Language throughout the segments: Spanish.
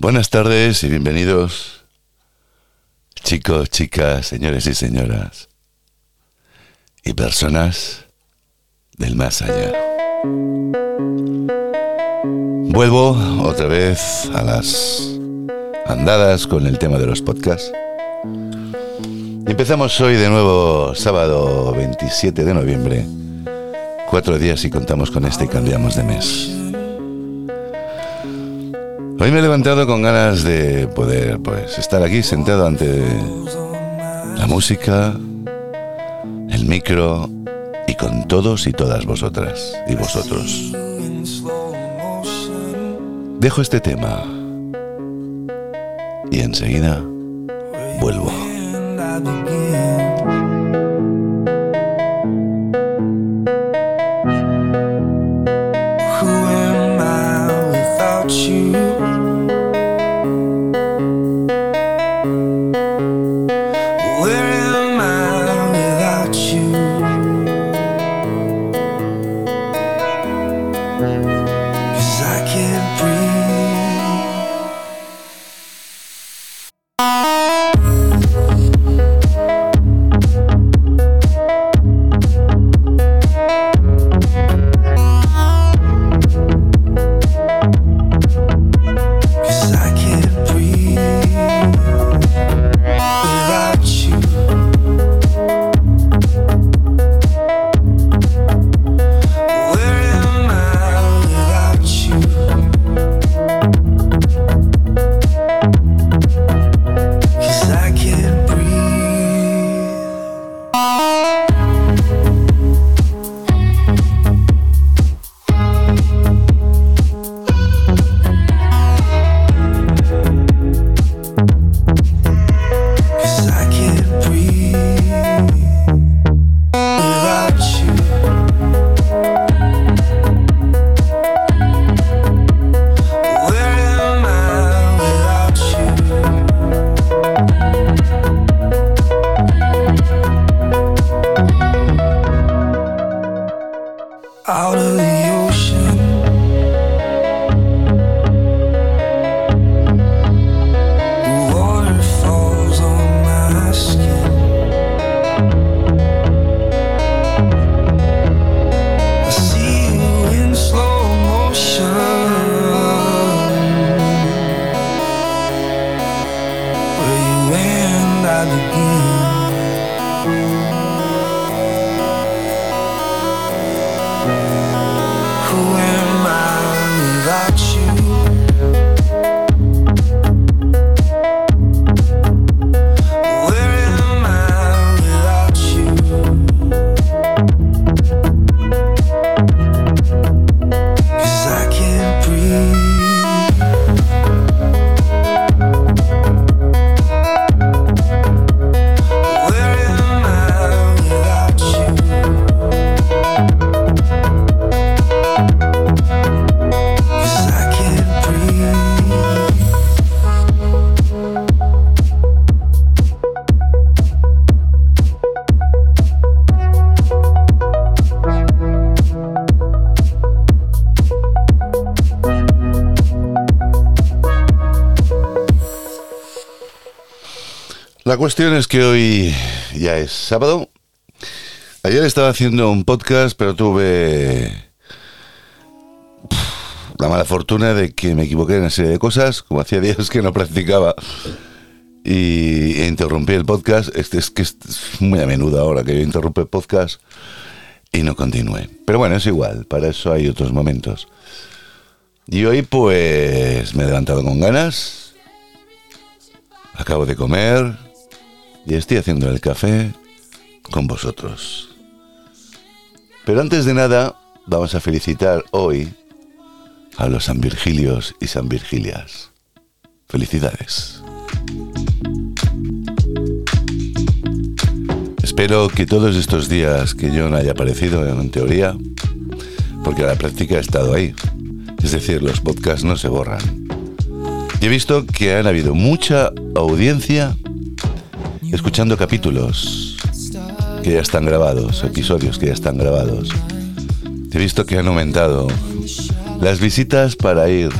Buenas tardes y bienvenidos, chicos, chicas, señores y señoras, y personas del más allá. Vuelvo otra vez a las andadas con el tema de los podcasts. Empezamos hoy de nuevo, sábado 27 de noviembre. Cuatro días y contamos con este y cambiamos de mes. Hoy me he levantado con ganas de poder pues estar aquí sentado ante la música, el micro y con todos y todas vosotras y vosotros. Dejo este tema y enseguida vuelvo. Cuestión es que hoy ya es sábado. Ayer estaba haciendo un podcast, pero tuve la mala fortuna de que me equivoqué en una serie de cosas, como hacía días que no practicaba y interrumpí el podcast. Este es que es muy a menudo ahora que yo interrumpo el podcast y no continué. Pero bueno, es igual, para eso hay otros momentos. Y hoy pues me he levantado con ganas. Acabo de comer, y estoy haciendo el café con vosotros. Pero antes de nada, vamos a felicitar hoy a los San Virgilios y San Virgilias. Felicidades. Espero que todos estos días que yo no haya aparecido en teoría, porque la práctica ha estado ahí. Es decir, los podcasts no se borran. Y he visto que han habido mucha audiencia escuchando capítulos que ya están grabados, episodios que ya están grabados. He visto que han aumentado las visitas para ir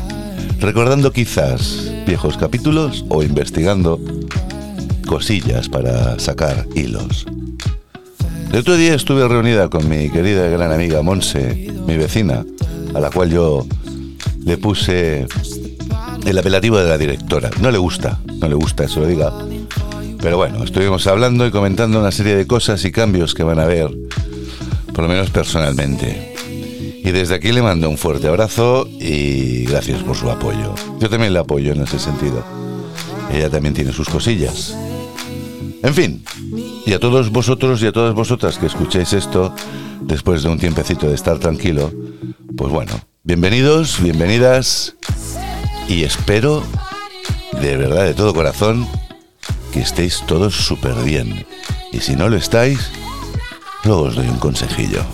recordando quizás viejos capítulos o investigando cosillas para sacar hilos. El otro día estuve reunida con mi querida y gran amiga Monse, mi vecina, a la cual yo le puse el apelativo de la directora. No le gusta, no le gusta eso lo diga. Pero bueno, estuvimos hablando y comentando una serie de cosas y cambios que van a haber, por lo menos personalmente. Y desde aquí le mando un fuerte abrazo y gracias por su apoyo. Yo también le apoyo en ese sentido. Ella también tiene sus cosillas. En fin, y a todos vosotros y a todas vosotras que escuchéis esto, después de un tiempecito de estar tranquilo, pues bueno, bienvenidos, bienvenidas, y espero, de verdad, de todo corazón, que estéis todos súper bien. Y si no lo estáis, luego os doy un consejillo.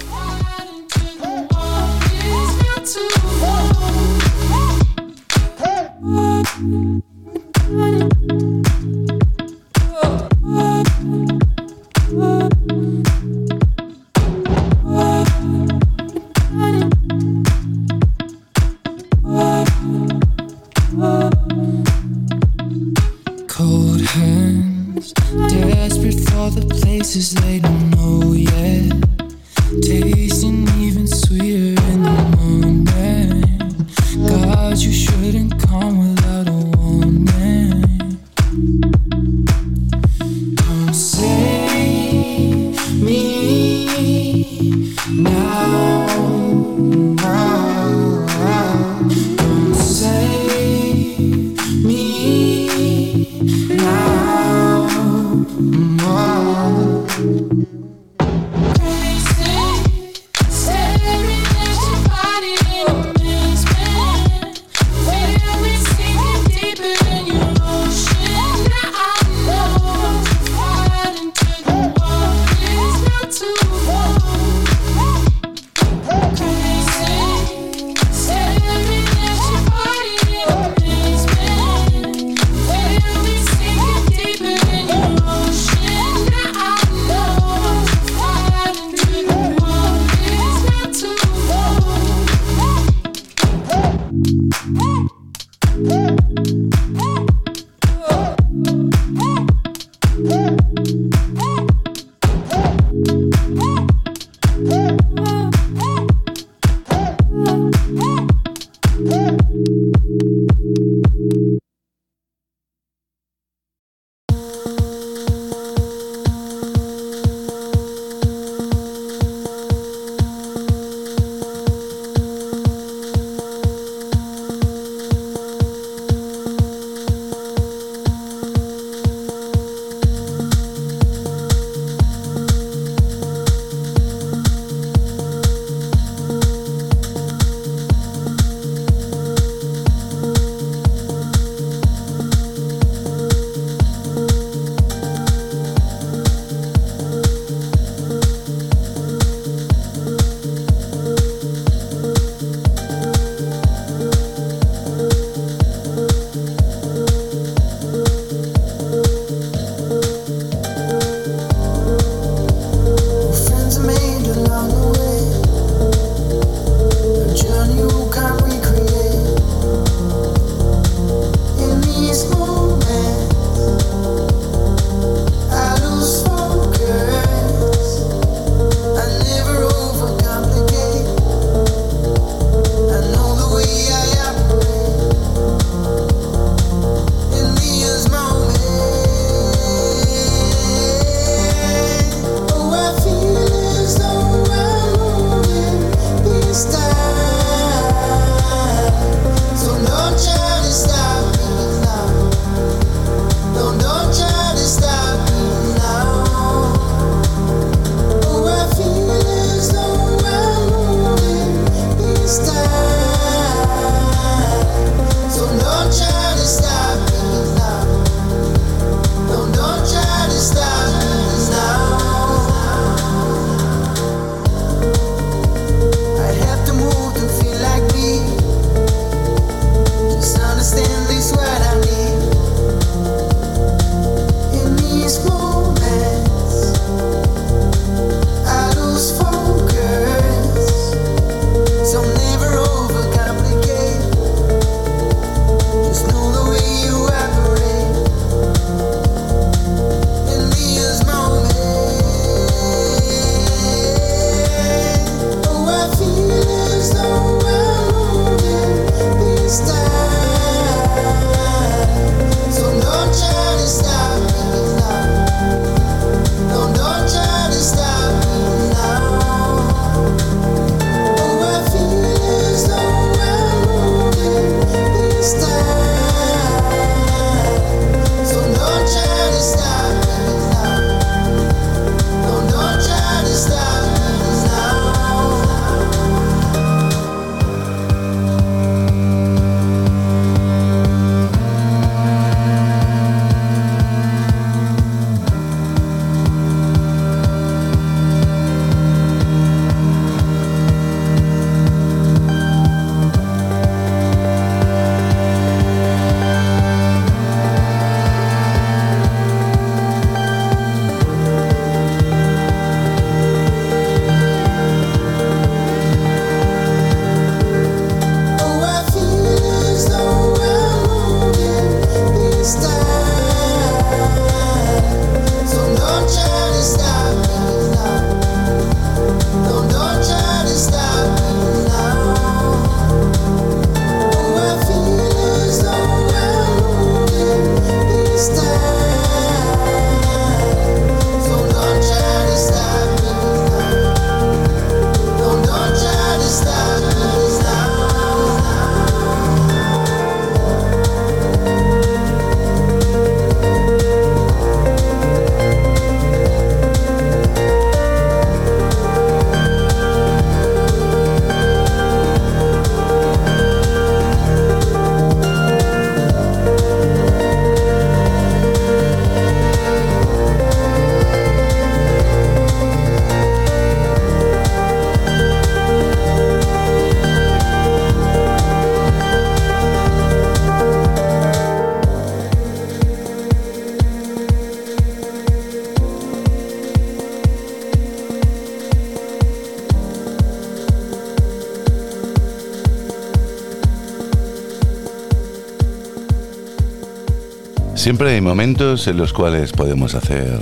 Siempre hay momentos en los cuales podemos hacer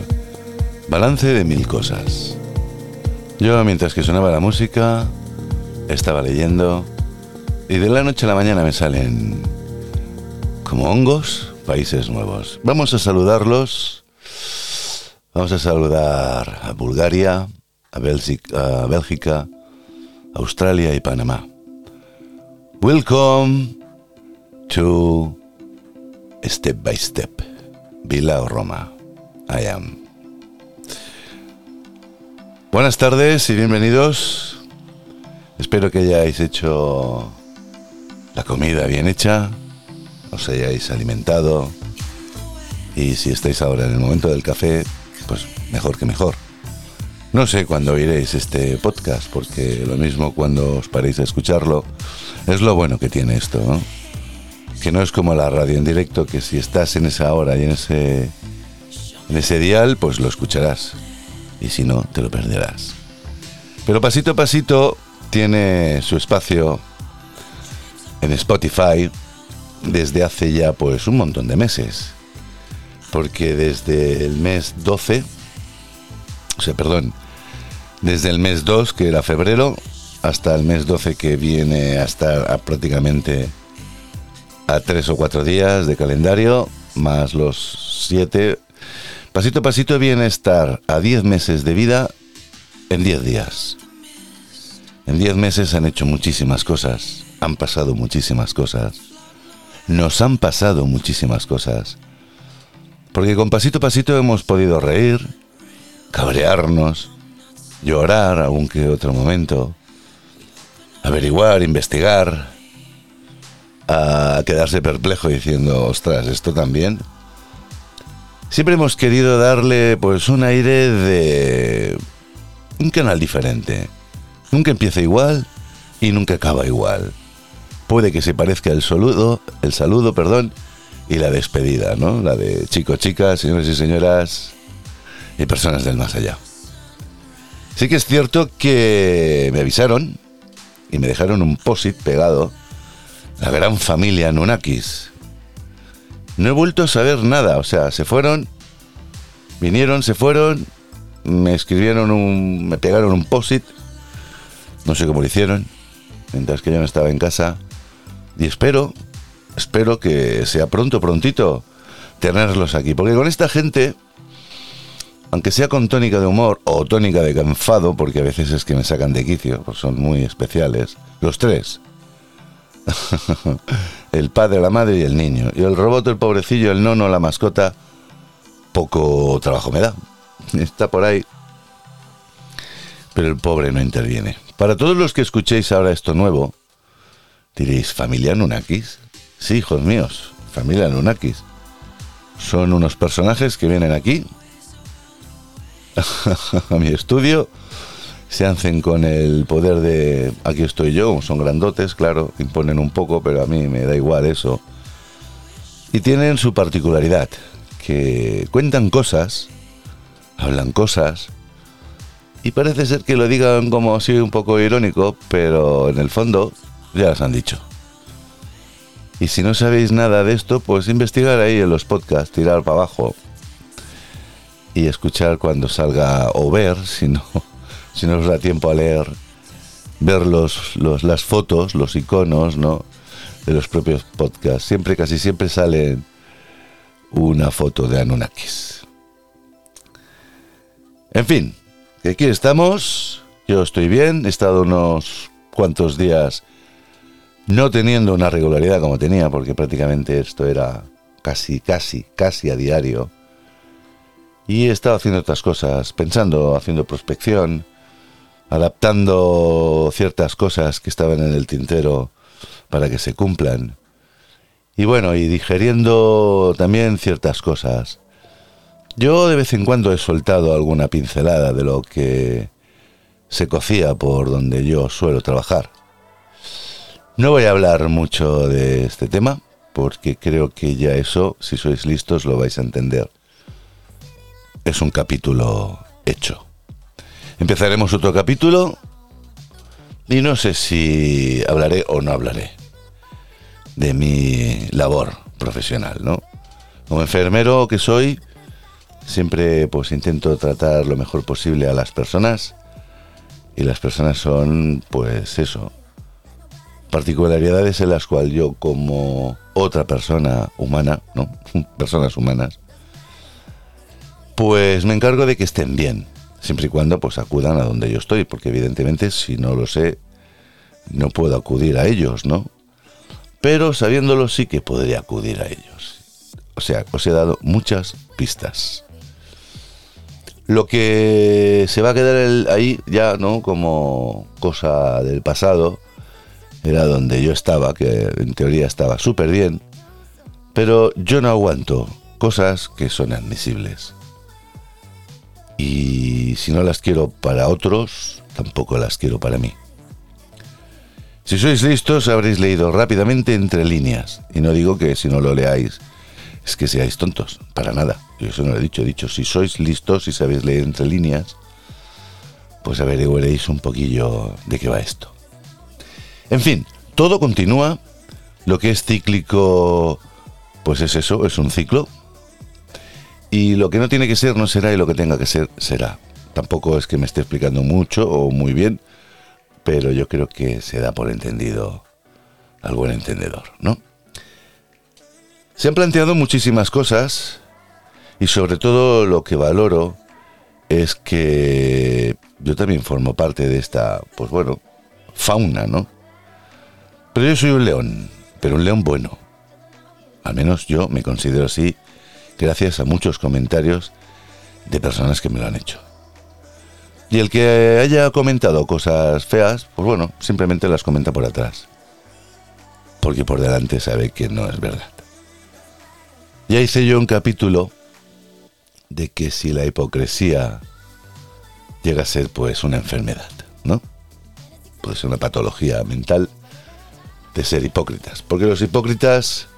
balance de mil cosas. Yo, mientras que sonaba la música, estaba leyendo y de la noche a la mañana me salen como hongos países nuevos. Vamos a saludarlos. Vamos a saludar a Bulgaria, a, Bélgica, a Australia y Panamá. Welcome to Step by Step, Vila o Roma. I am. Buenas tardes y bienvenidos. Espero que hayáis hecho la comida bien hecha, os hayáis alimentado y si estáis ahora en el momento del café, pues mejor que mejor. No sé cuándo oiréis este podcast, porque lo mismo cuando os paréis a escucharlo, es lo bueno que tiene esto, ¿no? Que no es como la radio en directo, que si estás en esa hora y en ese, en ese dial, pues lo escucharás y si no, te lo perderás. Pero pasito a pasito tiene su espacio en Spotify desde hace ya pues un montón de meses. Porque desde el mes 12, o sea, perdón, desde el mes 2, que era febrero, hasta el mes 12 que viene hasta prácticamente a tres o cuatro días de calendario, más los siete Pasito a pasito viene estar a 10 meses de vida en 10 días. En 10 meses han hecho muchísimas cosas, han pasado muchísimas cosas, nos han pasado muchísimas cosas. Porque con pasito a pasito hemos podido reír, cabrearnos, llorar algún que otro momento, averiguar, investigar, a quedarse perplejo diciendo, ostras, esto también siempre hemos querido darle pues un aire de un canal diferente. Nunca empieza igual y nunca acaba igual. Puede que se parezca el saludo, el saludo, perdón, y la despedida, ¿no? La de chicos, chicas, señores y señoras y personas del más allá. Sí que es cierto que me avisaron y me dejaron un posit pegado la gran familia Nunakis no he vuelto a saber nada. O sea, se fueron, vinieron, se fueron, me escribieron un. me pegaron un posit. No sé cómo lo hicieron, mientras que yo no estaba en casa. Y espero, espero que sea pronto, prontito, tenerlos aquí. Porque con esta gente, aunque sea con tónica de humor o tónica de canfado, porque a veces es que me sacan de quicio, pues son muy especiales, los tres. el padre, la madre y el niño. Y el robot, el pobrecillo, el nono, la mascota, poco trabajo me da. Está por ahí. Pero el pobre no interviene. Para todos los que escuchéis ahora esto nuevo, diréis, ¿familia Nunakis? Sí, hijos míos, familia Nunakis. Son unos personajes que vienen aquí a mi estudio se hacen con el poder de aquí estoy yo, son grandotes, claro, imponen un poco, pero a mí me da igual eso. Y tienen su particularidad, que cuentan cosas, hablan cosas, y parece ser que lo digan como así un poco irónico, pero en el fondo ya las han dicho. Y si no sabéis nada de esto, pues investigar ahí en los podcasts, tirar para abajo y escuchar cuando salga o ver, si no si no os da tiempo a leer, ver los, las fotos, los iconos, ¿no? De los propios podcasts. Siempre, casi siempre sale una foto de Anunnakis. En fin, aquí estamos. Yo estoy bien. He estado unos cuantos días no teniendo una regularidad como tenía, porque prácticamente esto era casi, casi, casi a diario. Y he estado haciendo otras cosas, pensando, haciendo prospección, adaptando ciertas cosas que estaban en el tintero para que se cumplan. Y bueno, y digeriendo también ciertas cosas. Yo de vez en cuando he soltado alguna pincelada de lo que se cocía por donde yo suelo trabajar. No voy a hablar mucho de este tema, porque creo que ya eso, si sois listos, lo vais a entender. Es un capítulo hecho. Empezaremos otro capítulo y no sé si hablaré o no hablaré de mi labor profesional, ¿no? Como enfermero que soy, siempre pues intento tratar lo mejor posible a las personas y las personas son pues eso, particularidades en las cuales yo como otra persona humana, ¿no? Personas humanas, pues me encargo de que estén bien, siempre y cuando pues acudan a donde yo estoy, porque evidentemente si no lo sé, no puedo acudir a ellos, ¿no? Pero sabiéndolo sí que podría acudir a ellos. O sea, os he dado muchas pistas. Lo que se va a quedar ahí ya, ¿no? Como cosa del pasado, era donde yo estaba, que en teoría estaba súper bien, pero yo no aguanto cosas que son admisibles. Y si no las quiero para otros, tampoco las quiero para mí. Si sois listos, habréis leído rápidamente entre líneas. Y no digo que si no lo leáis es que seáis tontos, para nada. Yo eso no lo he dicho, he dicho, si sois listos y sabéis leer entre líneas, pues averiguaréis un poquillo de qué va esto. En fin, todo continúa. Lo que es cíclico, pues es eso, es un ciclo. Y lo que no tiene que ser no será y lo que tenga que ser será. Tampoco es que me esté explicando mucho o muy bien, pero yo creo que se da por entendido al buen entendedor, ¿no? Se han planteado muchísimas cosas y sobre todo lo que valoro es que yo también formo parte de esta, pues bueno, fauna, ¿no? Pero yo soy un león, pero un león bueno. Al menos yo me considero así gracias a muchos comentarios de personas que me lo han hecho. Y el que haya comentado cosas feas, pues bueno, simplemente las comenta por atrás. Porque por delante sabe que no es verdad. Ya hice yo un capítulo de que si la hipocresía llega a ser pues una enfermedad, ¿no? Puede ser una patología mental de ser hipócritas. Porque los hipócritas,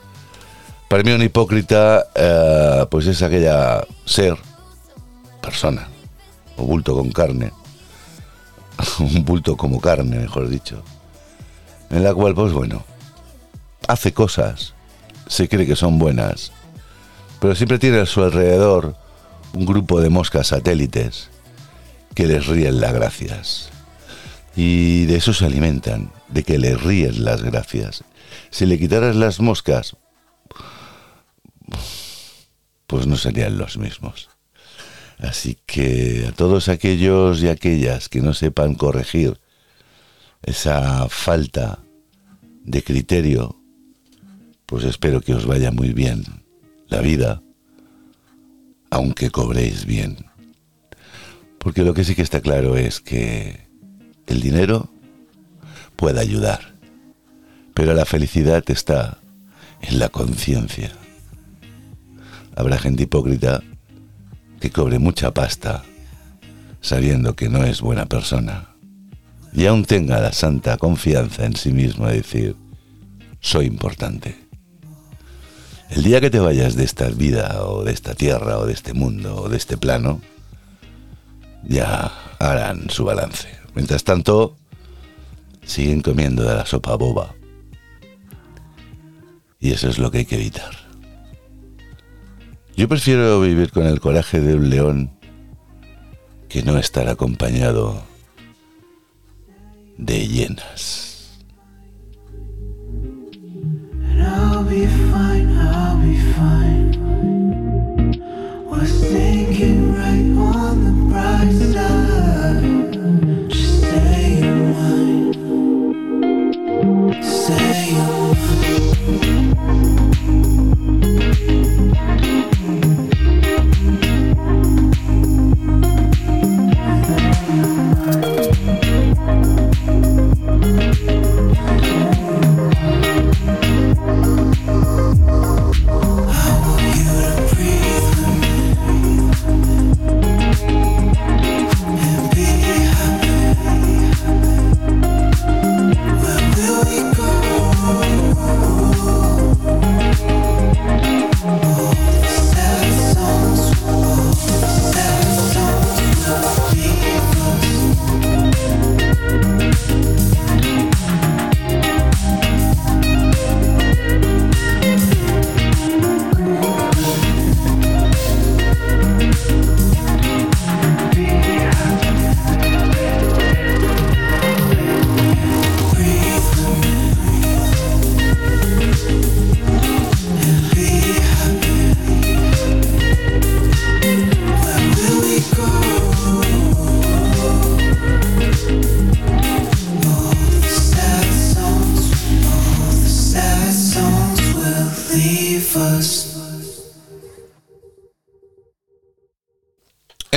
para mí un hipócrita eh, pues es aquella ser, persona, o bulto con carne, un bulto como carne, mejor dicho, en la cual, pues bueno, hace cosas, se cree que son buenas, pero siempre tiene a su alrededor un grupo de moscas satélites que les ríen las gracias. Y de eso se alimentan, de que les ríen las gracias. Si le quitaras las moscas, pues no serían los mismos. Así que a todos aquellos y aquellas que no sepan corregir esa falta de criterio, pues espero que os vaya muy bien la vida, aunque cobréis bien. Porque lo que sí que está claro es que el dinero puede ayudar, pero la felicidad está en la conciencia. Habrá gente hipócrita que cobre mucha pasta sabiendo que no es buena persona y aún tenga la santa confianza en sí mismo de decir, soy importante. El día que te vayas de esta vida o de esta tierra o de este mundo o de este plano, ya harán su balance. Mientras tanto, siguen comiendo de la sopa boba. Y eso es lo que hay que evitar. Yo prefiero vivir con el coraje de un león que no estar acompañado de hienas.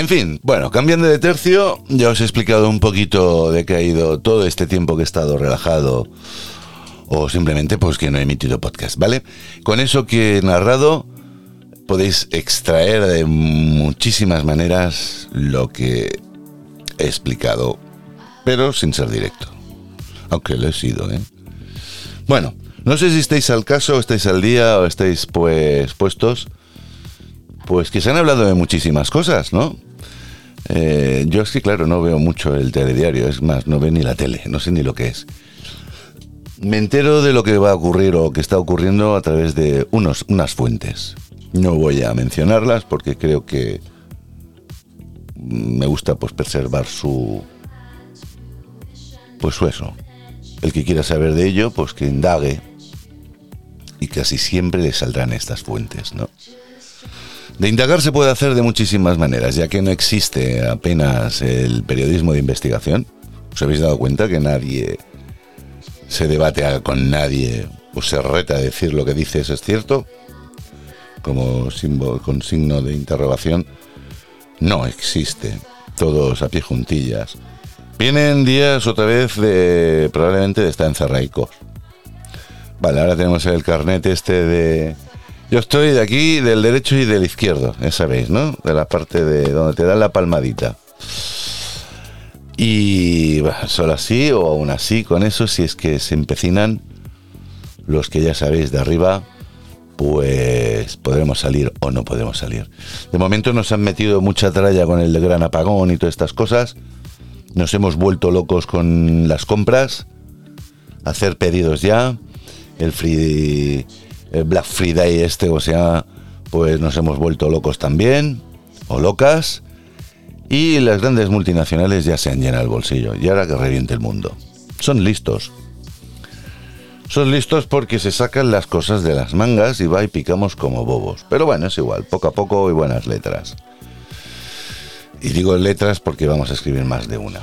Fin, bueno, cambiando de tercio, ya os he explicado un poquito de qué ha ido todo este tiempo que he estado relajado o simplemente pues que no he emitido podcast, ¿vale? Con eso que he narrado podéis extraer de muchísimas maneras lo que he explicado, pero sin ser directo. Aunque lo he sido, ¿eh? Bueno, no sé si estáis al caso, estáis al día o estáis pues puestos. Pues que se han hablado de muchísimas cosas, ¿no? Eh, yo es que, claro, no veo mucho el telediario, es más, no veo ni la tele, no sé ni lo que es. Me entero de lo que va a ocurrir o que está ocurriendo a través de unos, unas fuentes. No voy a mencionarlas porque creo que me gusta pues preservar su pues su eso. El que quiera saber de ello, pues que indague y casi siempre le saldrán estas fuentes, ¿no? De indagar se puede hacer de muchísimas maneras, ya que no existe apenas el periodismo de investigación. ¿Os habéis dado cuenta que nadie se debate con nadie o se reta a decir lo que dices es cierto? Como símbolo, con signo de interrogación. No existe. Todos a pie juntillas. Vienen días otra vez de probablemente de estar encerraicos. Vale, ahora tenemos el carnet este de... Yo estoy de aquí, del derecho y del izquierdo, ya sabéis, ¿no? De la parte de donde te dan la palmadita. Y solo así o aún así, con eso, si es que se empecinan los que ya sabéis de arriba, pues podremos salir o no podemos salir. De momento nos han metido mucha tralla con el gran apagón y todas estas cosas. Nos hemos vuelto locos con las compras, hacer pedidos ya. El, free, Black Friday este, o sea, pues nos hemos vuelto locos también, o locas. Y las grandes multinacionales ya se han llenado el bolsillo. Y ahora que reviente el mundo. Son listos. Son listos porque se sacan las cosas de las mangas y va y picamos como bobos. Pero bueno, es igual, poco a poco y buenas letras. Y digo letras porque vamos a escribir más de una.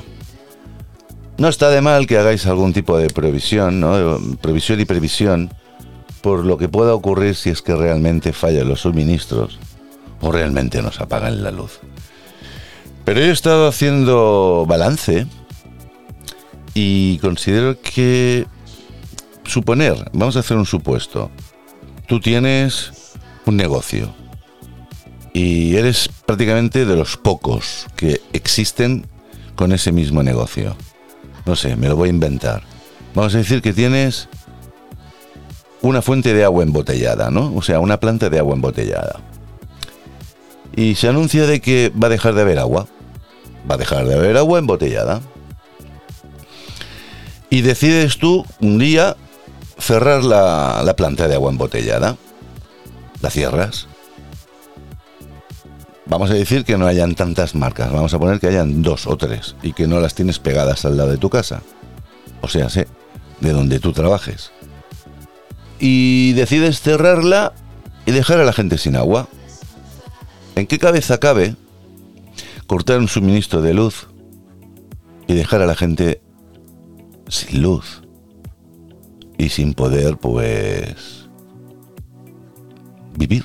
No está de mal que hagáis algún tipo de previsión. Previsión y previsión por lo que pueda ocurrir si es que realmente fallan los suministros o realmente nos apagan la luz. Pero yo he estado haciendo balance y considero que suponer, vamos a hacer un supuesto. Tú tienes un negocio y eres prácticamente de los pocos que existen con ese mismo negocio. No sé, me lo voy a inventar. Vamos a decir que tienes una fuente de agua embotellada, ¿no? O sea, una planta de agua embotellada. Y se anuncia de que va a dejar de haber agua. Va a dejar de haber agua embotellada. Y decides tú un día cerrar la, la planta de agua embotellada. La cierras. Vamos a decir que no hayan tantas marcas. Vamos a poner que hayan dos o tres. Y que no las tienes pegadas al lado de tu casa. O sea, de donde tú trabajes. Y decides cerrarla y dejar a la gente sin agua. ¿En qué cabeza cabe cortar un suministro de luz y dejar a la gente sin luz y sin poder, pues, vivir?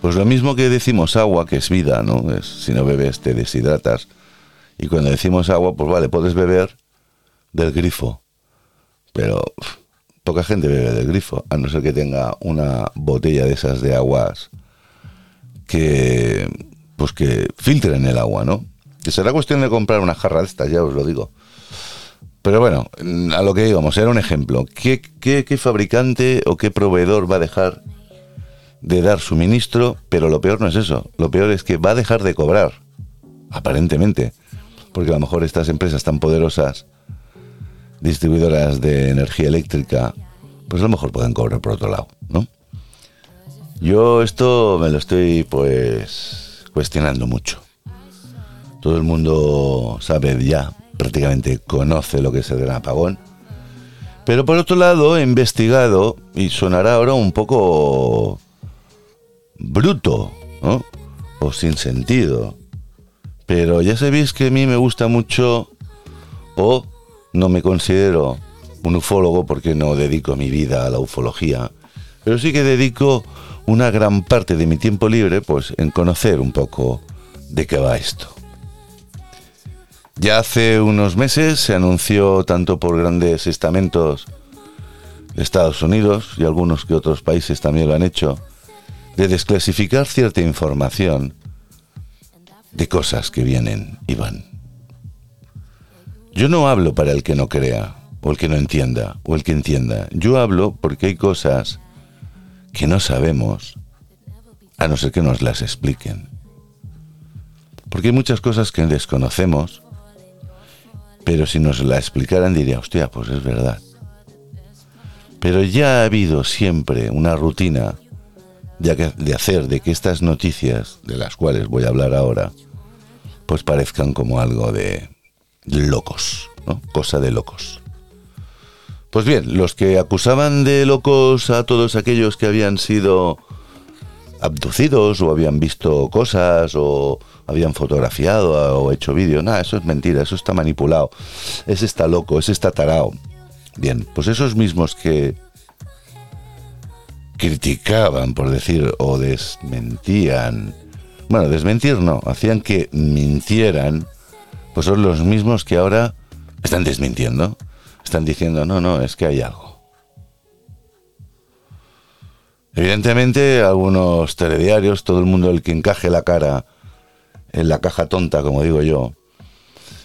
Pues lo mismo que decimos agua, que es vida, ¿no? Es, si no bebes te deshidratas. Y cuando decimos agua, pues vale, puedes beber del grifo. Pero poca gente bebe del grifo, a no ser que tenga una botella de esas de aguas que pues que filtren el agua, ¿no? Que será cuestión de comprar una jarra de estas, ya os lo digo. Pero bueno, a lo que íbamos, era un ejemplo. ¿Qué, qué, qué fabricante o qué proveedor va a dejar de dar suministro? Pero lo peor no es eso. Lo peor es que va a dejar de cobrar, aparentemente. Porque a lo mejor estas empresas tan poderosas, distribuidoras de energía eléctrica, pues a lo mejor pueden cobrar por otro lado, ¿no? Yo esto me lo estoy pues cuestionando mucho. Todo el mundo sabe ya, prácticamente conoce lo que es el apagón. Pero por otro lado, he investigado, y sonará ahora un poco bruto, ¿no? O sin sentido. Pero ya sabéis que a mí me gusta mucho, o no me considero un ufólogo porque no dedico mi vida a la ufología, Pero sí que dedico una gran parte de mi tiempo libre pues en conocer un poco de qué va esto. Ya hace unos meses se anunció tanto por grandes estamentos de Estados Unidos y algunos que otros países también lo han hecho, de desclasificar cierta información de cosas que vienen y van. Yo no hablo para el que no crea, o el que no entienda, o el que entienda. Yo hablo porque hay cosas que no sabemos, a no ser que nos las expliquen. Porque hay muchas cosas que desconocemos, pero si nos la explicaran diría, hostia, pues es verdad. Pero ya ha habido siempre una rutina de, hacer de que estas noticias, de las cuales voy a hablar ahora, pues parezcan como algo de locos, ¿no? Cosa de locos. Pues bien, los que acusaban de locos a todos aquellos que habían sido abducidos o habían visto cosas o habían fotografiado o hecho vídeo, nada, eso es mentira, eso está manipulado, ese está loco, ese está tarao. Bien, pues esos mismos que criticaban, por decir, o desmentían, bueno, desmentir no, hacían que mintieran, pues son los mismos que ahora están desmintiendo, están diciendo, no, no, es que hay algo. Evidentemente, algunos telediarios, todo el mundo el que encaje la cara en la caja tonta, como digo yo,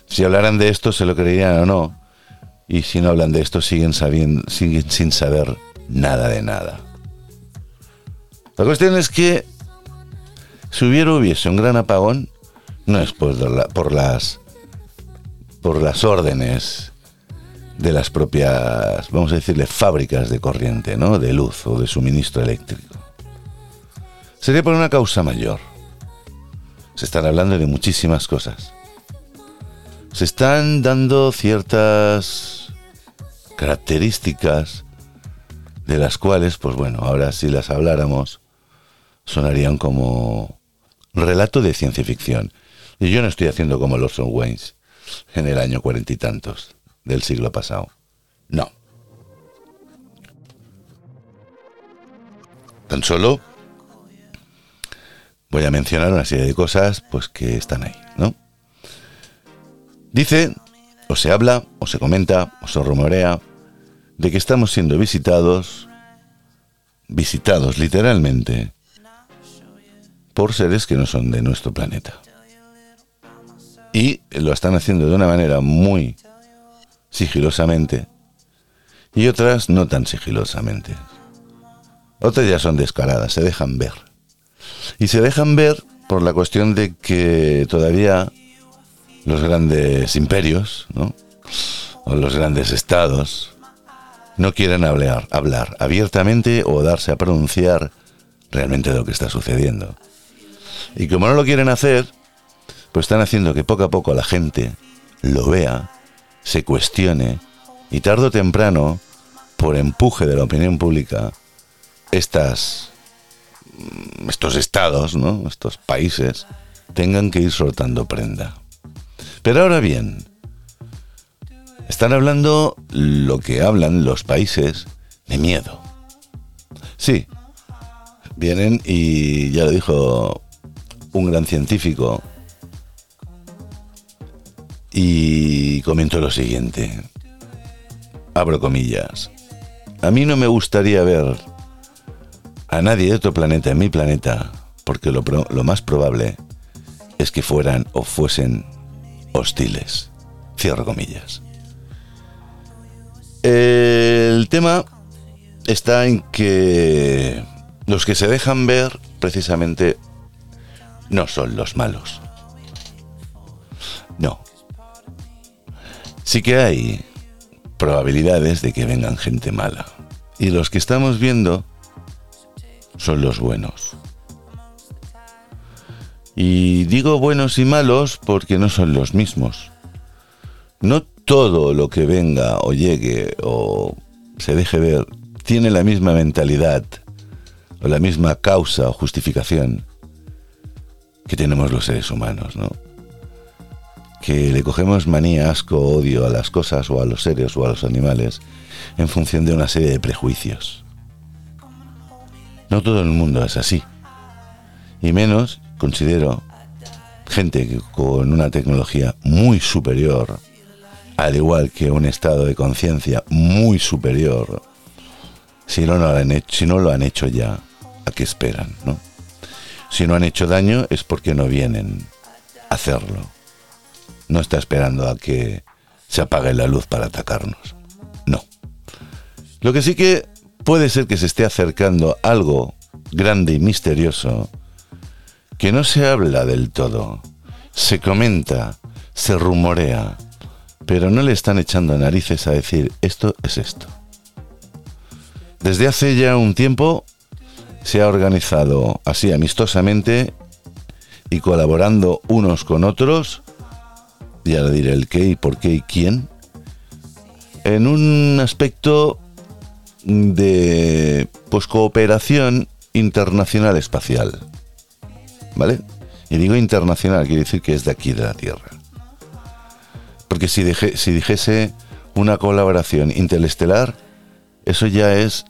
si hablaran de esto se lo creerían o no, y si no hablan de esto siguen, sabiendo, siguen sin saber nada de nada. La cuestión es que si hubiera hubiese un gran apagón, no es por, por las por las órdenes de las propias, vamos a decirle, fábricas de corriente, ¿no? De luz o de suministro eléctrico. Sería por una causa mayor. Se están hablando de muchísimas cosas. Se están dando ciertas características de las cuales, pues bueno, ahora si las habláramos, sonarían como relato de ciencia ficción. Y yo no estoy haciendo como los Waynes en el año cuarenta y tantos del siglo pasado. No. Tan solo voy a mencionar una serie de cosas pues que están ahí, ¿no? Dice, o se habla, o se comenta, o se rumorea de que estamos siendo visitados, visitados literalmente, por seres que no son de nuestro planeta. Y lo están haciendo de una manera muy sigilosamente y otras no tan sigilosamente. Otras ya son descaradas, se dejan ver. Y se dejan ver por la cuestión de que todavía los grandes imperios, ¿no? o los grandes estados, no quieren hablar, hablar abiertamente o darse a pronunciar realmente de lo que está sucediendo. Y como no lo quieren hacer, pues están haciendo que poco a poco la gente lo vea, se cuestione y tarde o temprano, por empuje de la opinión pública, estas, mm, estos estados, ¿no? estos países, tengan que ir soltando prenda. Pero ahora bien, están hablando lo que hablan los países de miedo. Sí, vienen y ya lo dijo un gran científico, y comentó lo siguiente. Abro comillas. A mí no me gustaría ver a nadie de otro planeta en mi planeta, porque lo, lo más probable es que fueran o fuesen hostiles. Cierro comillas. El tema está en que los que se dejan ver precisamente no son los malos. Sí que hay probabilidades de que vengan gente mala. Y los que estamos viendo son los buenos. Y digo buenos y malos porque no son los mismos. No todo lo que venga o llegue o se deje ver tiene la misma mentalidad o la misma causa o justificación que tenemos los seres humanos, ¿no? Que le cogemos manía, asco, odio a las cosas o a los seres o a los animales en función de una serie de prejuicios. No todo el mundo es así. Y menos, considero, gente que con una tecnología muy superior, al igual que un estado de conciencia muy superior, si no, lo han hecho, si no lo han hecho ya, ¿a qué esperan? ¿no? Si no han hecho daño es porque no vienen a hacerlo. No está esperando a que se apague la luz para atacarnos. No. Lo que sí que puede ser que se esté acercando algo grande y misterioso que no se habla del todo, se comenta, se rumorea, pero no le están echando narices a decir esto es esto. Desde hace ya un tiempo se ha organizado así amistosamente y colaborando unos con otros, ya le diré el qué y por qué y quién, en un aspecto de pues cooperación internacional espacial. ¿Vale? Y digo internacional, quiere decir que es de aquí, de la Tierra. Porque si, dijese una colaboración interestelar, eso ya es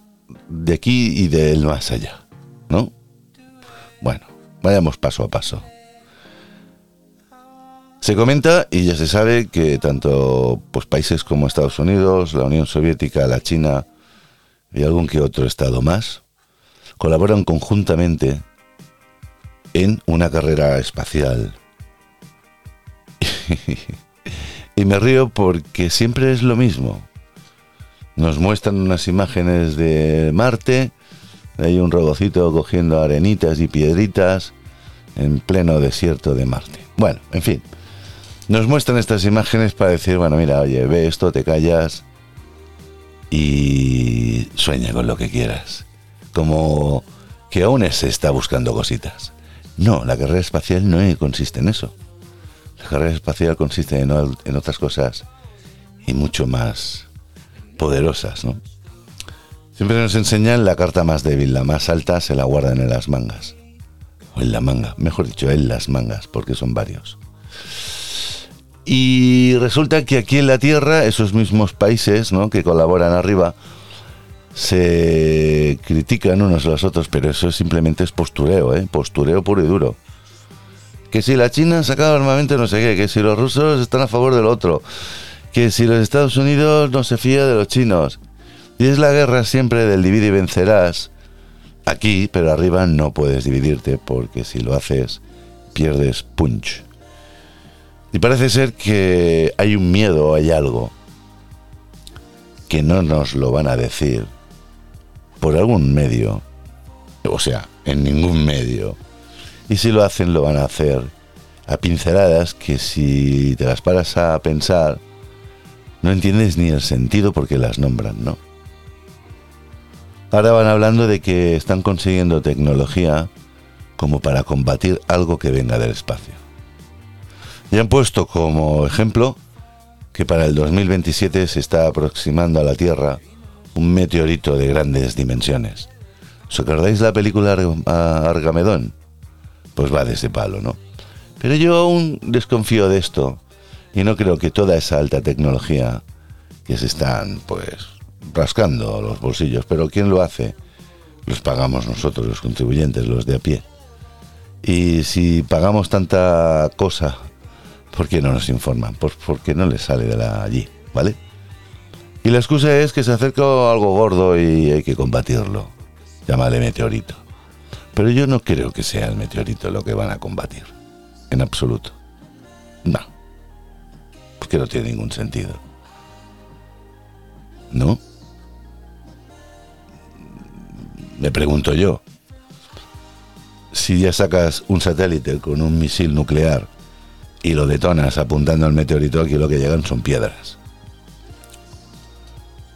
de aquí y del más allá, ¿no? Bueno, vayamos paso a paso. Se comenta y ya se sabe que tanto pues, países como Estados Unidos, la Unión Soviética, la China y algún que otro estado más colaboran conjuntamente en una carrera espacial. y me río porque siempre es lo mismo. Nos muestran unas imágenes de Marte, hay un robocito cogiendo arenitas y piedritas en pleno desierto de Marte. Bueno, en fin, nos muestran estas imágenes para decir, bueno, mira, oye, ve esto, te callas y sueña con lo que quieras. Como que aún se está buscando cositas. No, la carrera espacial no consiste en eso. La carrera espacial consiste en, otras cosas y mucho más poderosas, ¿no? Siempre nos enseñan la carta más débil, la más alta se la guardan en las mangas. O en la manga, mejor dicho, en las mangas, porque son varios. Y resulta que aquí en la Tierra, esos mismos países ¿no? que colaboran arriba, se critican unos a los otros, pero eso simplemente es postureo, ¿eh? postureo puro y duro. Que si la China ha sacado armamento no sé qué, que si los rusos están a favor del otro, que si los Estados Unidos no se fía de los chinos. Y es la guerra siempre del divide y vencerás. Aquí, pero arriba no puedes dividirte porque si lo haces pierdes punch. Y parece ser que hay un miedo, hay algo que no nos lo van a decir por algún medio, o sea, en ningún medio. Y si lo hacen, lo van a hacer a pinceladas que si te las paras a pensar, no entiendes ni el sentido porque las nombran, ¿no? Ahora van hablando de que están consiguiendo tecnología como para combatir algo que venga del espacio. Y han puesto como ejemplo que para el 2027 se está aproximando a la Tierra un meteorito de grandes dimensiones. ¿Os acordáis la película Argamedón? Pues va de ese palo, ¿no? Pero yo aún desconfío de esto y no creo que toda esa alta tecnología que se están, pues, rascando los bolsillos, pero ¿quién lo hace? Los pagamos nosotros, los contribuyentes, los de a pie. Y si pagamos tanta cosa, ¿por qué no nos informan? Pues porque no les sale de allí, ¿vale? Y la excusa es que se acerca algo gordo y hay que combatirlo. Llámale meteorito. Pero yo no creo que sea el meteorito lo que van a combatir. En absoluto. No. Porque no tiene ningún sentido. ¿No? Me pregunto yo. Si ya sacas un satélite con un misil nuclear y lo detonas apuntando al meteorito, aquí lo que llegan son piedras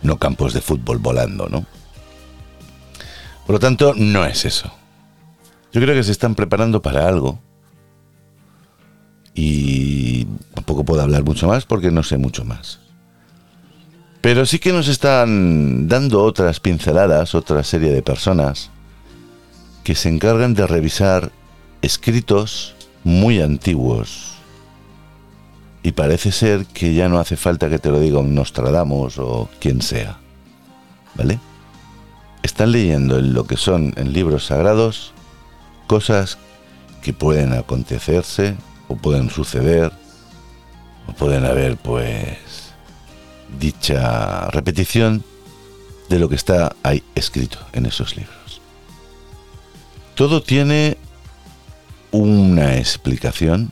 no campos de fútbol volando, ¿no? Por lo tanto, no es eso. Yo creo que se están preparando para algo. Y tampoco puedo hablar mucho más porque no sé mucho más. Pero sí que nos están dando otras pinceladas, otra serie de personas que se encargan de revisar escritos muy antiguos y parece ser que ya no hace falta que te lo diga un Nostradamus o quien sea. ¿Vale? están leyendo en lo que son en libros sagrados cosas que pueden acontecerse o pueden suceder o pueden haber pues dicha repetición de lo que está ahí escrito en esos libros. Todo tiene una explicación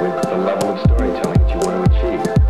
with the level of storytelling that you want to achieve.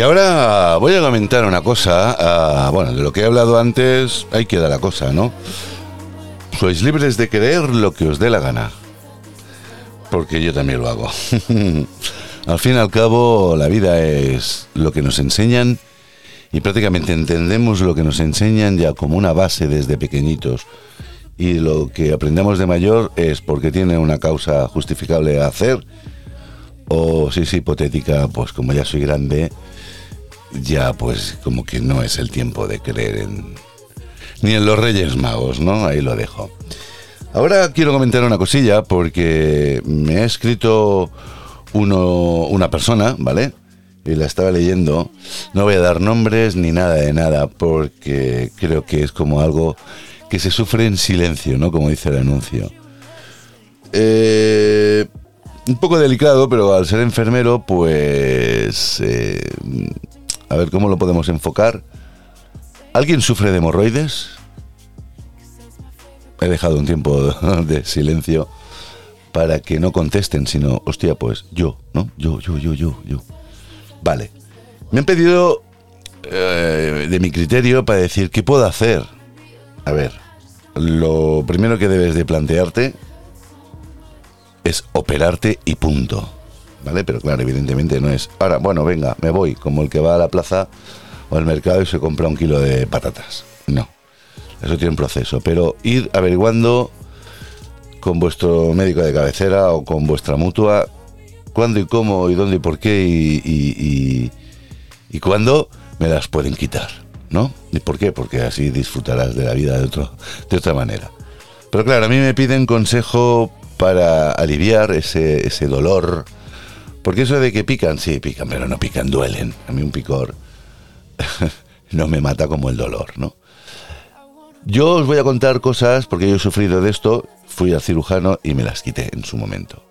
Y ahora voy a comentar una cosa. ah, bueno, de lo que he hablado antes, ahí queda la cosa, ¿no? Sois libres de creer lo que os dé la gana. Porque yo también lo hago. al fin y al cabo, la vida es lo que nos enseñan y prácticamente entendemos lo que nos enseñan ya como una base desde pequeñitos. Y lo que aprendemos de mayor es porque tiene una causa justificable a hacer o si es hipotética, pues como ya soy grande, ya pues como que no es el tiempo de creer en ni en los Reyes Magos, ¿no? Ahí lo dejo. Ahora quiero comentar una cosilla porque me ha escrito uno, una persona, ¿vale? Y la estaba leyendo. No voy a dar nombres ni nada de nada porque creo que es como algo que se sufre en silencio, ¿no? Como dice el anuncio. Eh, un poco delicado, pero al ser enfermero, pues... eh, a ver cómo lo podemos enfocar. ¿Alguien sufre de hemorroides? He dejado un tiempo de silencio para que no contesten, sino, hostia, pues yo, ¿no? Yo, yo, yo, yo, yo. Vale. Me han pedido eh, de mi criterio para decir qué puedo hacer. A ver, lo primero que debes de plantearte es operarte y punto. ¿Vale? Pero claro, evidentemente no es. Ahora, bueno, venga, me voy, como el que va a la plaza o al mercado y se compra un kilo de patatas. No. Eso tiene un proceso. Pero ir averiguando con vuestro médico de cabecera o con vuestra mutua cuándo y cómo y dónde y por qué y, y, y- cuándo me las pueden quitar. ¿No? ¿Y por qué? Porque así disfrutarás de la vida de, otro, de otra manera. Pero claro, a mí me piden consejo para aliviar ese, ese dolor. Porque eso de que pican, sí, pican, pero no pican, duelen. A mí un picor no me mata como el dolor, ¿no? Yo os voy a contar cosas, porque yo he sufrido de esto, fui al cirujano y me las quité en su momento.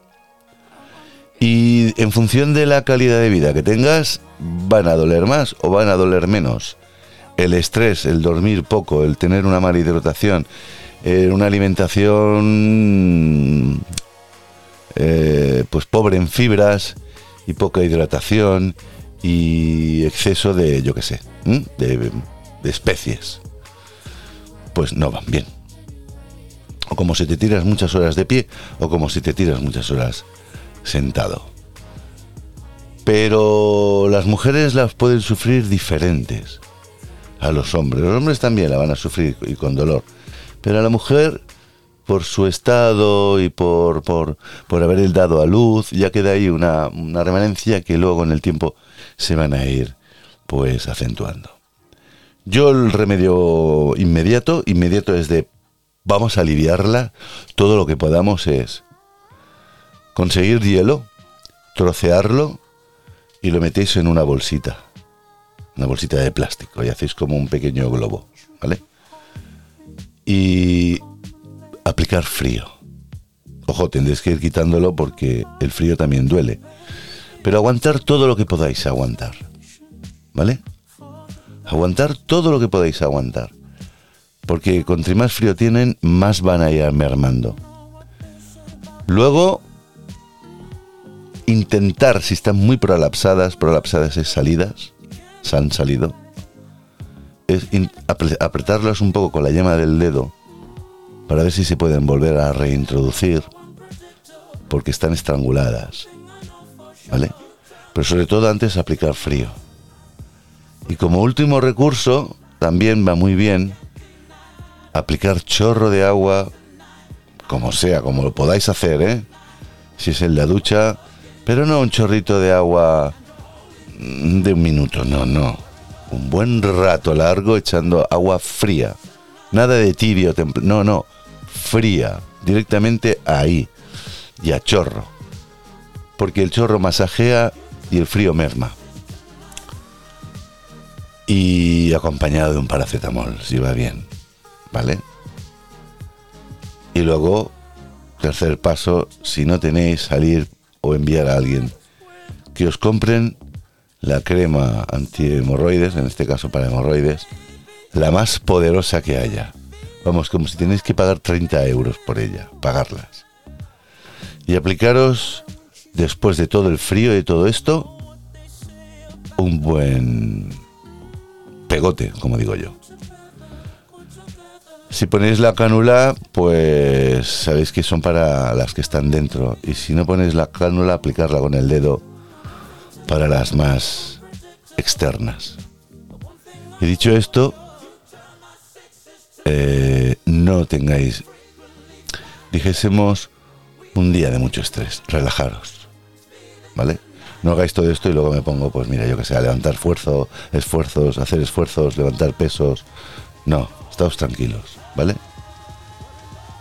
Y en función de la calidad de vida que tengas, van a doler más o van a doler menos. El estrés, el dormir poco, el tener una mala hidratación, una alimentación eh, pues pobre en fibras y poca hidratación y exceso de, yo qué sé, de, de especies, pues no van bien. O como si te tiras muchas horas de pie o como si te tiras muchas horas sentado. Pero las mujeres las pueden sufrir diferentes a los hombres. Los hombres también la van a sufrir y con dolor. Pero a la mujer, por su estado y por, por, por haber dado a luz, ya queda ahí una, una remanencia que luego en el tiempo se van a ir pues acentuando. Yo el remedio inmediato, inmediato es de vamos a aliviarla, todo lo que podamos es conseguir hielo, trocearlo y lo metéis en una bolsita, una bolsita de plástico y hacéis como un pequeño globo, ¿vale? Y aplicar frío. Ojo, tendréis que ir quitándolo porque el frío también duele. Pero aguantar todo lo que podáis aguantar. ¿Vale? Aguantar todo lo que podáis aguantar. Porque contra más frío tienen, más van a ir mermando. Luego, intentar, si están muy prolapsadas, prolapsadas es salidas, se han salido, es apretarlas un poco con la yema del dedo para ver si se pueden volver a reintroducir, porque están estranguladas, ¿vale? Pero sobre todo antes aplicar frío. Y como último recurso, también va muy bien aplicar chorro de agua, como sea, como lo podáis hacer, ¿eh? Si es en la ducha, pero no un chorrito de agua mm, de un minuto, no, no. Un buen rato largo echando agua fría. Nada de tibio, no, no, fría, directamente ahí y a chorro. porque el chorro masajea y el frío merma. Y acompañado de un paracetamol, si va bien, ¿vale? Y luego, tercer paso, si no tenéis, salir o enviar a alguien que os compren la crema anti-hemorroides, en este caso para hemorroides, la más poderosa que haya. Vamos, como si tenéis que pagar 30 euros por ella, pagarlas. Y aplicaros, después de todo el frío y todo esto, un buen pegote, como digo yo. Si ponéis la cánula, pues sabéis que son para las que están dentro. Y si no ponéis la cánula, aplicarla con el dedo para las más externas. Y dicho esto, eh, no tengáis, dijésemos, un día de mucho estrés. Relajaros. ¿Vale? No hagáis todo esto y luego me pongo, pues mira, yo que sé, levantar esfuerzo, esfuerzos, hacer esfuerzos, levantar pesos. No, estáos tranquilos, ¿vale?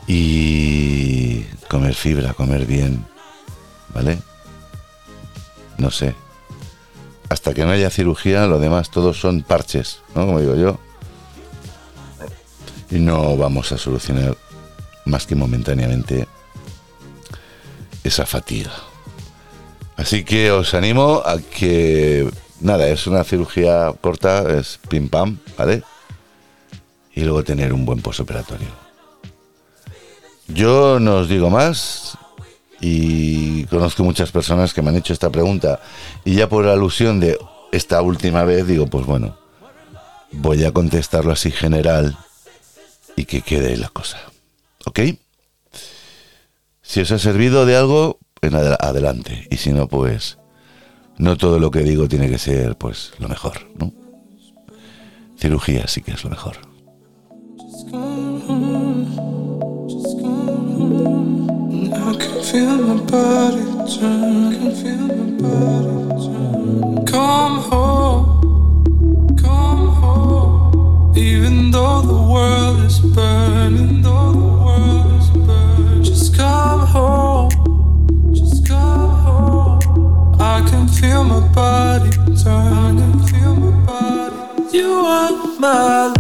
Y comer fibra, comer bien, ¿vale? No sé. Hasta que no haya cirugía, lo demás todos son parches, ¿no? Como digo yo. Y no vamos a solucionar más que momentáneamente esa fatiga. Así que os animo a que, nada, es una cirugía corta, es pim pam, ¿vale? Y luego tener un buen posoperatorio. Yo no os digo más y conozco muchas personas que me han hecho esta pregunta y ya por alusión de esta última vez digo, pues bueno, voy a contestarlo así general y que quede la cosa. ¿Ok? Si os ha servido de algo, en adel- adelante. Y si no, pues no todo lo que digo tiene que ser pues lo mejor, ¿no? Cirugía sí que es lo mejor. Feel my body turn. Can feel my body turn. Come home, come home. Even though the world is burning, though the just come home, just come home. I can feel my body turn. I can feel my body. You are my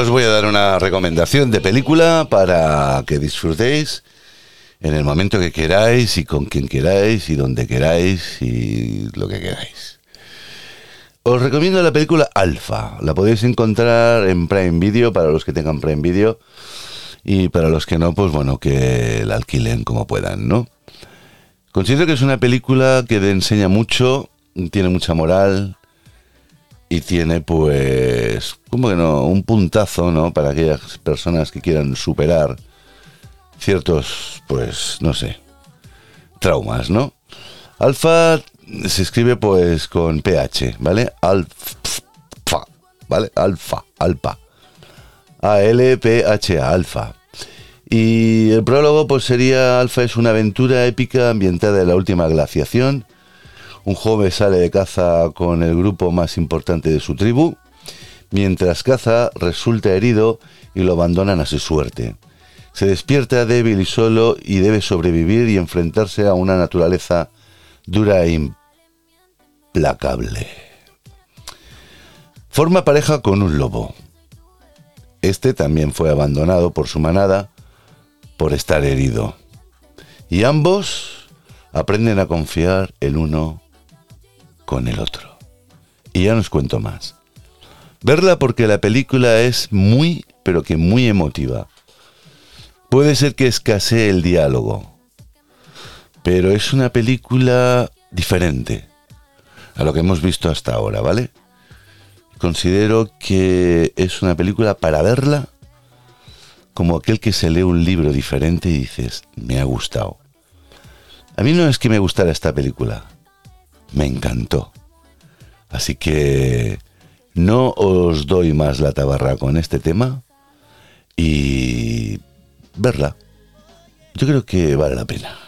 os voy a dar una recomendación de película para que disfrutéis en el momento que queráis y con quien queráis y donde queráis y lo que queráis. Os recomiendo la película Alpha. La podéis encontrar en Prime Video para los que tengan Prime Video y para los que no, pues bueno, que la alquilen como puedan, ¿no? Considero que es una película que te enseña mucho, tiene mucha moral, y tiene pues, ¿cómo que no? Un puntazo, ¿no? Para aquellas personas que quieran superar ciertos, pues, no sé, traumas, ¿no? Alfa se escribe pues con PH, ¿vale? Alfa, ¿vale? Alfa, alfa. A-L-P-H-A, alfa. Y el prólogo pues sería Alfa es una aventura épica ambientada en la última glaciación. Un joven sale de caza con el grupo más importante de su tribu. Mientras caza, resulta herido y lo abandonan a su suerte. Se despierta débil y solo y debe sobrevivir y enfrentarse a una naturaleza dura e implacable. Forma pareja con un lobo. Este también fue abandonado por su manada por estar herido. Y ambos aprenden a confiar el uno con el otro. Y ya no os cuento más. Verla porque la película es muy, pero que muy emotiva. Puede ser que escasee el diálogo, pero es una película diferente a lo que hemos visto hasta ahora, ¿vale? Considero que es una película para verla como aquel que se lee un libro diferente y dices, me ha gustado. A mí no es que me gustara esta película, me encantó. Así que no os doy más la tabarra con este tema y verla. Yo creo que vale la pena.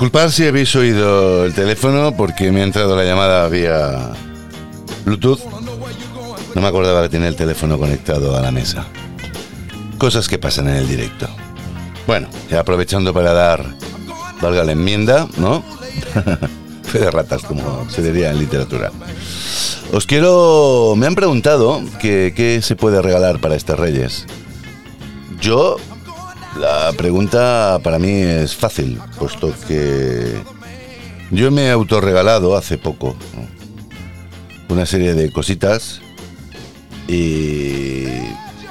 Disculpad si habéis oído el teléfono porque me ha entrado la llamada vía Bluetooth. No me acordaba que tenía el teléfono conectado a la mesa. Cosas que pasan en el directo. Bueno, aprovechando para dar, valga la enmienda, ¿no? Fe de ratas, como se diría en literatura. Os quiero... Me han preguntado qué se puede regalar para estas reyes. Yo la pregunta para mí es fácil, puesto que yo me he autorregalado hace poco una serie de cositas y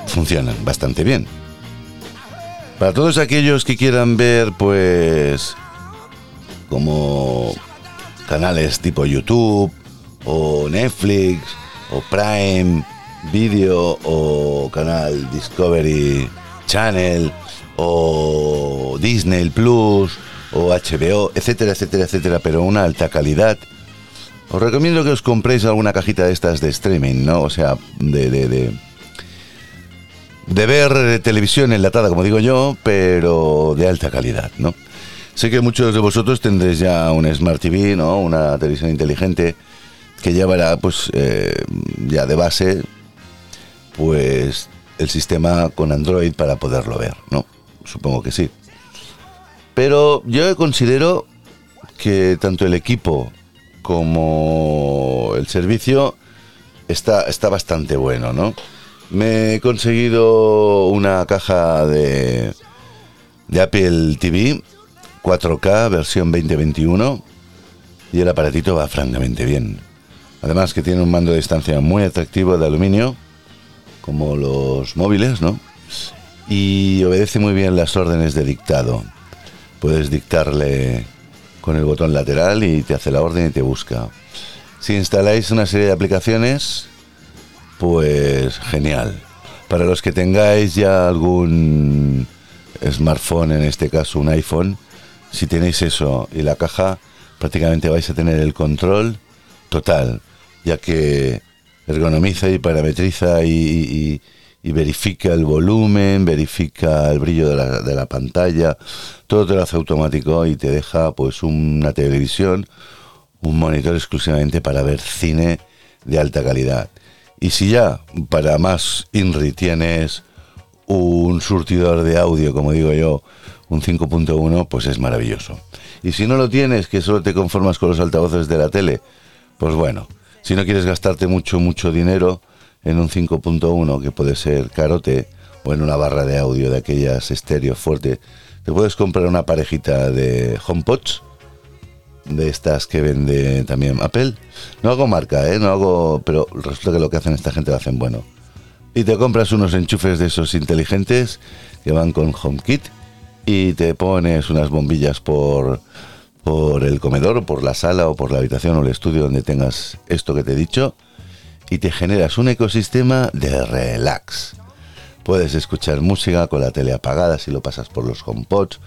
funcionan bastante bien. Para todos aquellos que quieran ver, pues, como canales tipo YouTube o Netflix o Prime Video o canal Discovery Channel o Disney Plus o HBO, etcétera, etcétera, etcétera, pero una alta calidad. Os recomiendo que os compréis alguna cajita de estas de streaming, ¿no? O sea, de, de, de, de ver televisión enlatada, como digo yo, pero de alta calidad, ¿no? Sé que muchos de vosotros tendréis ya un Smart TV, ¿no? Una televisión inteligente que llevará, pues, eh, ya de base, pues, el sistema con Android para poderlo ver, ¿no? Supongo que sí. Pero yo considero que tanto el equipo como el servicio está, está bastante bueno, ¿no? Me he conseguido una caja de, de Apple TV 4K versión 2021 y el aparatito va francamente bien. Además que tiene un mando de distancia muy atractivo de aluminio, como los móviles, ¿no? Y obedece muy bien las órdenes de dictado. Puedes dictarle con el botón lateral y te hace la orden y te busca. Si instaláis una serie de aplicaciones, pues genial. Para los que tengáis ya algún smartphone, en este caso un iPhone, si tenéis eso y la caja, prácticamente vais a tener el control total, ya que ergonomiza y parametriza y, y verifica el volumen, verifica el brillo de la, de la pantalla, todo te lo hace automático y te deja pues una televisión, un monitor exclusivamente para ver cine de alta calidad. Y si ya para más INRI tienes un surtidor de audio, como digo yo, un 5.1, pues es maravilloso. Y si no lo tienes, que solo te conformas con los altavoces de la tele, pues bueno, si no quieres gastarte mucho, mucho dinero en un 5.1, que puede ser carote, o en una barra de audio de aquellas estéreo fuerte, te puedes comprar una parejita de HomePods, de estas que vende también Apple. No hago marca, ¿eh? No hago... Pero resulta que lo que hacen esta gente lo hacen bueno. Y te compras unos enchufes de esos inteligentes que van con HomeKit y te pones unas bombillas por, por el comedor o por la sala o por la habitación o el estudio donde tengas esto que te he dicho y te generas un ecosistema de relax. Puedes escuchar música con la tele apagada si lo pasas por los HomePods.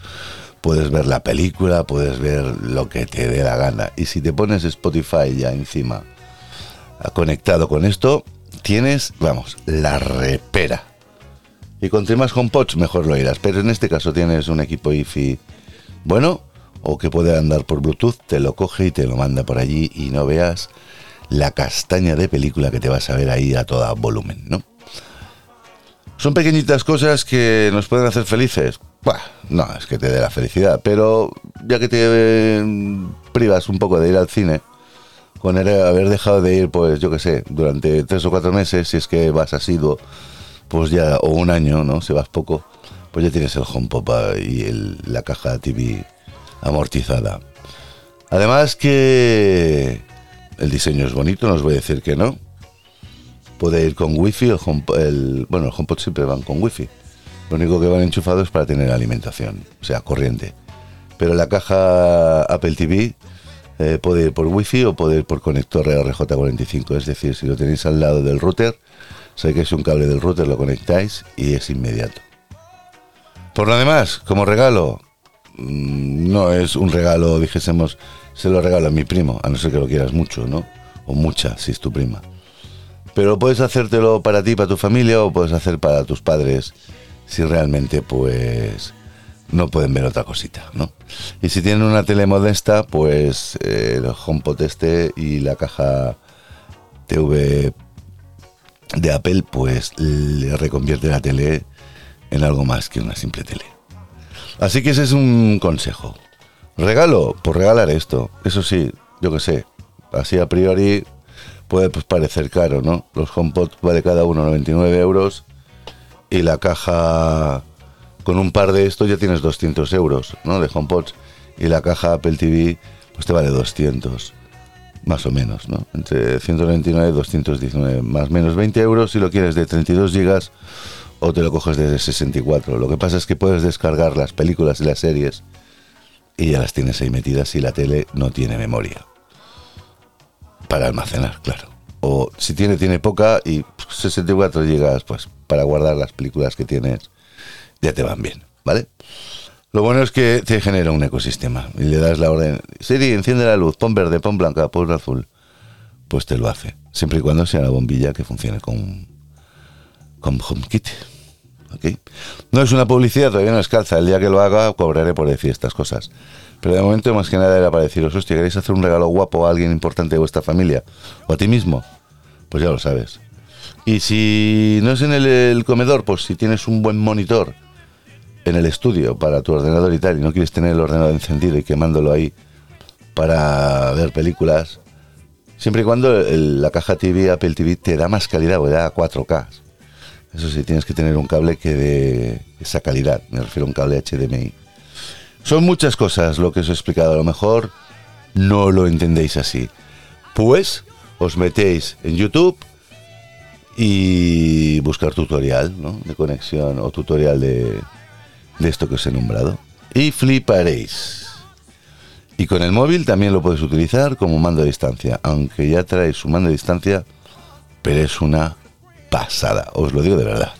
Puedes ver la película, puedes ver lo que te dé la gana. Y si te pones Spotify ya encima ah, conectado con esto, tienes, vamos, la repera. Y con más HomePods mejor lo irás. Pero en este caso tienes un equipo IFI bueno o que puede andar por Bluetooth, te lo coge y te lo manda por allí y no veas la castaña de película que te vas a ver ahí a toda volumen, ¿no? Son pequeñitas cosas que nos pueden hacer felices. Buah, no, es que te dé la felicidad, pero ya que te eh, privas un poco de ir al cine, con el haber dejado de ir, pues yo qué sé, durante tres o cuatro meses, si es que vas asiduo, pues ya, o un año, ¿no? Si vas poco, pues ya tienes el HomePod y la caja TV amortizada. Además que el diseño es bonito, no os voy a decir que no. Puede ir con wifi, el, home, el bueno, el HomePod siempre van con wifi. Lo único que van enchufados es para tener alimentación, o sea, corriente. Pero la caja Apple TV eh, puede ir por wifi o puede ir por conector RJ45. Es decir, si lo tenéis al lado del router, sacáis un cable del router, lo conectáis y es inmediato. Por lo demás, como regalo, mm, no es un regalo, dijésemos, se lo regalo a mi primo, a no ser que lo quieras mucho, ¿no? O mucha, si es tu prima. Pero puedes hacértelo para ti, para tu familia, o puedes hacer para tus padres, si realmente, pues, no pueden ver otra cosita, ¿no? Y si tienen una tele modesta, pues eh, el HomePod este y la caja TV de Apple, pues le reconvierte la tele en algo más que una simple tele. Así que ese es un consejo. Regalo, pues regalar esto. Eso sí, yo que sé, así a priori puede pues, parecer caro, ¿no? Los HomePod vale cada uno 99 euros y la caja con un par de estos ya tienes 200 euros, ¿no? De HomePods y la caja Apple TV pues te vale 200, más o menos, ¿no? Entre 199 y 219, más o menos 20 euros si lo quieres de 32 gigas o te lo coges de 64. Lo que pasa es que puedes descargar las películas y las series y ya las tienes ahí metidas si la tele no tiene memoria. Para almacenar, claro. O si tiene, tiene poca y 64 gigas, pues para guardar las películas que tienes, ya te van bien, ¿vale? Lo bueno es que te genera un ecosistema y le das la orden, Siri, enciende la luz, pon verde, pon blanca, pon azul. Pues te lo hace, siempre y cuando sea la bombilla que funcione con, con HomeKit. No es una publicidad, todavía no es calza. El día que lo haga cobraré por decir estas cosas. Pero de momento, más que nada, era para deciros, hostia, ¿queréis hacer un regalo guapo a alguien importante de vuestra familia? ¿O a ti mismo? Pues ya lo sabes. Y si no es en el, comedor, pues si tienes un buen monitor en el estudio para tu ordenador y tal, y no quieres tener el ordenador encendido y quemándolo ahí para ver películas, siempre y cuando la caja TV, Apple TV, te da más calidad, o da 4K. Eso sí, tienes que tener un cable que dé esa calidad, me refiero a un cable HDMI. Son muchas cosas lo que os he explicado, a lo mejor no lo entendéis así. Pues os metéis en YouTube y buscar tutorial de conexión o tutorial de, de esto que os he nombrado. Y fliparéis. Y con el móvil también lo puedes utilizar como mando a distancia, aunque ya trae su mando a distancia, pero es una pasada, os lo digo de verdad.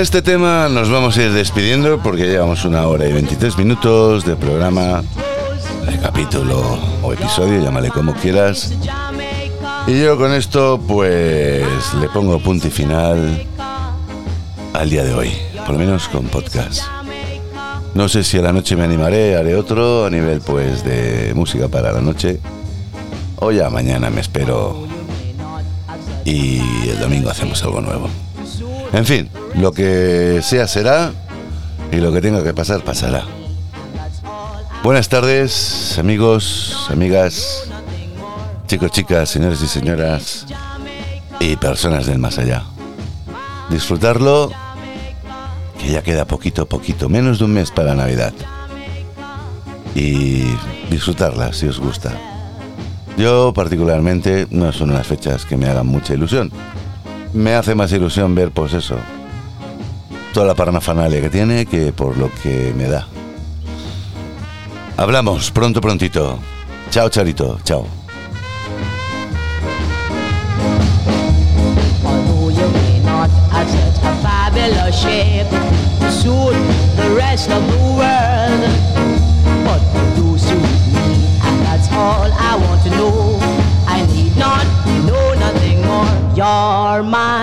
Este tema nos vamos a ir despidiendo porque llevamos una hora y 23 minutos de programa, de capítulo o episodio, llámale como quieras. Y yo con esto pues le pongo punto y final al día de hoy, por lo menos con podcast. No sé si a la noche me animaré, haré otro a nivel pues de música para la noche. O ya mañana me espero y el domingo hacemos algo nuevo. En fin, lo que sea será. Y lo que tenga que pasar, pasará. Buenas tardes, amigos, amigas, chicos, chicas, señores y señoras y personas del más allá. Disfrutarlo, que ya queda poquito, poquito, menos de un mes para Navidad. Y disfrutarla si os gusta. Yo particularmente no son unas fechas que me hagan mucha ilusión. Me hace más ilusión ver, pues eso, toda la parnafanalia que tiene que por lo que me da. Hablamos pronto, prontito. Chao, Charito. Chao. My